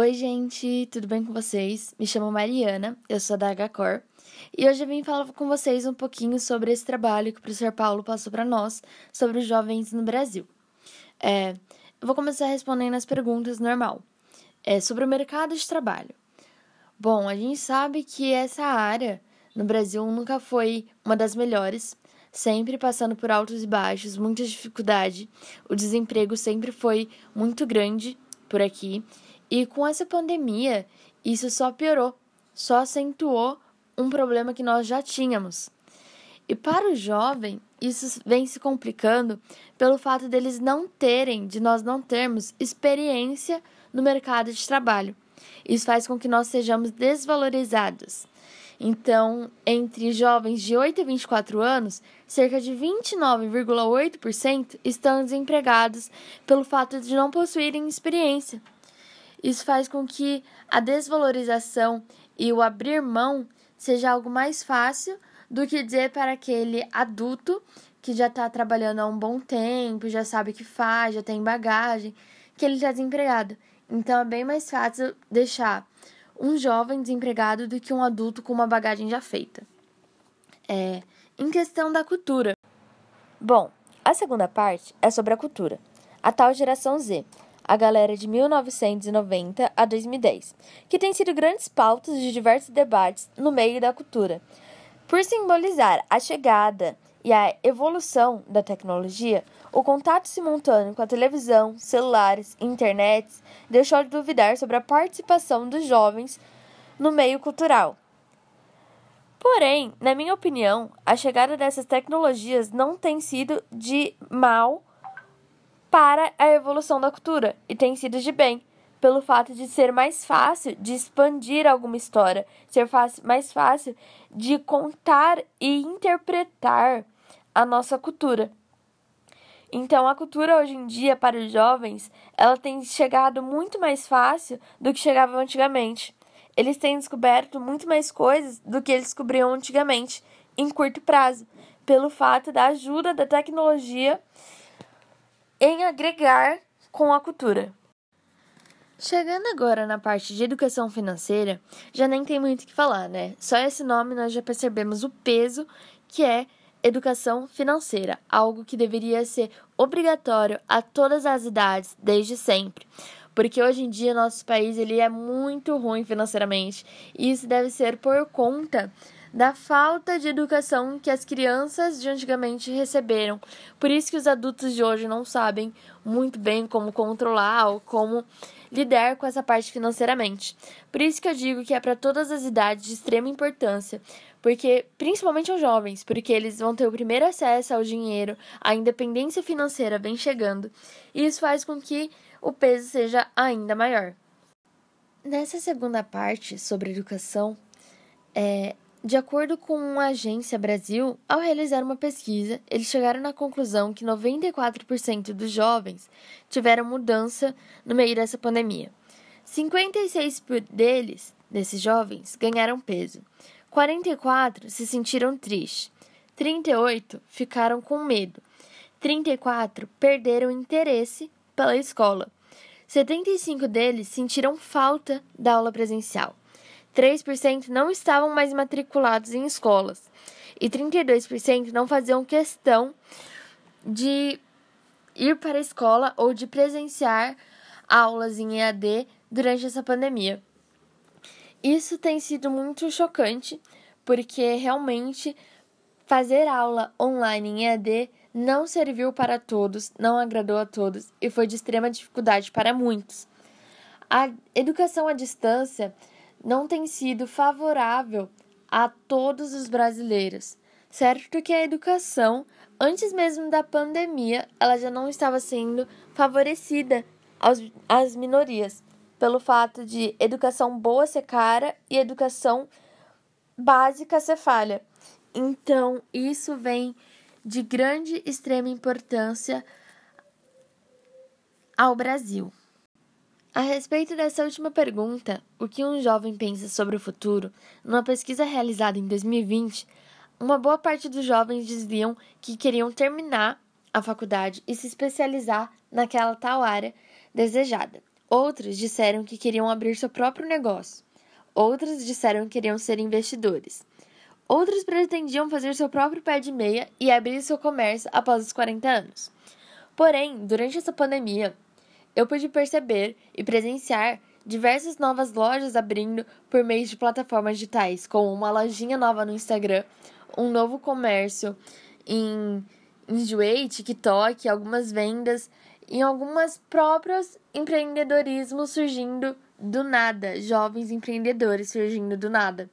Oi, gente, tudo bem com vocês? Me chamo Mariana, eu sou da HCOR e hoje eu vim falar com vocês um pouquinho sobre esse trabalho que o professor Paulo passou para nós sobre os jovens no Brasil. É, eu vou começar respondendo as perguntas normal. É, sobre o mercado de trabalho. Bom, a gente sabe que essa área no Brasil nunca foi uma das melhores, sempre passando por altos e baixos, muita dificuldade. O desemprego sempre foi muito grande por aqui e com essa pandemia, isso só piorou, só acentuou um problema que nós já tínhamos. E para o jovem, isso vem se complicando pelo fato deles não terem, de nós não termos experiência no mercado de trabalho. Isso faz com que nós sejamos desvalorizados. Então, entre jovens de 8 a 24 anos, cerca de 29,8% estão desempregados pelo fato de não possuírem experiência. Isso faz com que a desvalorização e o abrir mão seja algo mais fácil do que dizer para aquele adulto que já está trabalhando há um bom tempo, já sabe o que faz, já tem bagagem, que ele está desempregado. Então é bem mais fácil deixar um jovem desempregado do que um adulto com uma bagagem já feita. É, em questão da cultura. Bom, a segunda parte é sobre a cultura. A tal geração Z, a galera de 1990 a 2010, que tem sido grandes pautas de diversos debates no meio da cultura. Por simbolizar a chegada e a evolução da tecnologia, o contato simultâneo com a televisão, celulares e internet deixou de duvidar sobre a participação dos jovens no meio cultural. Porém, na minha opinião, a chegada dessas tecnologias não tem sido de mal para a evolução da cultura e tem sido de bem, pelo fato de ser mais fácil de expandir alguma história, ser mais fácil de contar e interpretar a nossa cultura. Então, a cultura hoje em dia para os jovens, ela tem chegado muito mais fácil do que chegava antigamente. Eles têm descoberto muito mais coisas do que eles descobriam antigamente, em curto prazo, pelo fato da ajuda da tecnologia em agregar com a cultura. Chegando agora na parte de educação financeira, já nem tem muito o que falar, né? Só esse nome nós já percebemos o peso que é educação financeira, algo que deveria ser obrigatório a todas as idades desde sempre. Porque hoje em dia nosso país ele é muito ruim financeiramente, e isso deve ser por conta da falta de educação que as crianças de antigamente receberam. Por isso que os adultos de hoje não sabem muito bem como controlar ou como lidar com essa parte financeiramente. Por isso que eu digo que é para todas as idades de extrema importância, porque principalmente os jovens, porque eles vão ter o primeiro acesso ao dinheiro, a independência financeira vem chegando, e isso faz com que o peso seja ainda maior. Nessa segunda parte sobre educação, é, de acordo com a Agência Brasil, ao realizar uma pesquisa, eles chegaram na conclusão que 94% dos jovens tiveram mudança no meio dessa pandemia. 56 deles, desses jovens, ganharam peso. 44 se sentiram tristes. 38 ficaram com medo. 34 perderam interesse pela escola. 75 deles sentiram falta da aula presencial. 3% não estavam mais matriculados em escolas e 32% não faziam questão de ir para a escola ou de presenciar aulas em EAD durante essa pandemia. Isso tem sido muito chocante, porque realmente fazer aula online em EAD não serviu para todos, não agradou a todos e foi de extrema dificuldade para muitos. A educação à distância não tem sido favorável a todos os brasileiros. Certo que a educação, antes mesmo da pandemia, ela já não estava sendo favorecida aos, às minorias, pelo fato de educação boa ser cara e educação básica ser falha. Então, isso vem de grande extrema importância ao Brasil. A respeito dessa última pergunta, o que um jovem pensa sobre o futuro, numa pesquisa realizada em 2020, uma boa parte dos jovens diziam que queriam terminar a faculdade e se especializar naquela tal área desejada. Outros disseram que queriam abrir seu próprio negócio. Outros disseram que queriam ser investidores. Outros pretendiam fazer seu próprio pé de meia e abrir seu comércio após os 40 anos. Porém, durante essa pandemia, eu pude perceber e presenciar diversas novas lojas abrindo por meio de plataformas digitais, como uma lojinha nova no Instagram, um novo comércio em Enjoei, TikTok, algumas vendas e algumas próprias empreendedorismo surgindo do nada, jovens empreendedores surgindo do nada.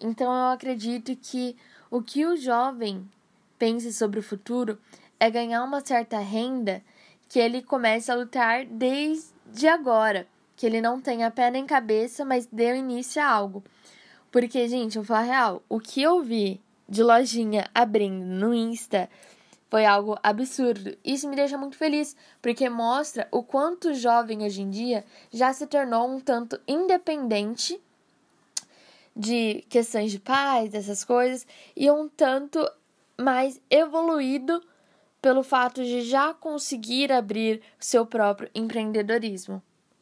Então eu acredito que o que o jovem pense sobre o futuro é ganhar uma certa renda que ele comece a lutar desde agora, que ele não tenha pé nem cabeça, mas dê início a algo. Porque, gente, eu vou falar real, o que eu vi de lojinha abrindo no Insta foi algo absurdo. Isso me deixa muito feliz, porque mostra o quanto o jovem hoje em dia já se tornou um tanto independente de questões de paz, dessas coisas, e um tanto mais evoluído pelo fato de já conseguir abrir seu próprio empreendedorismo.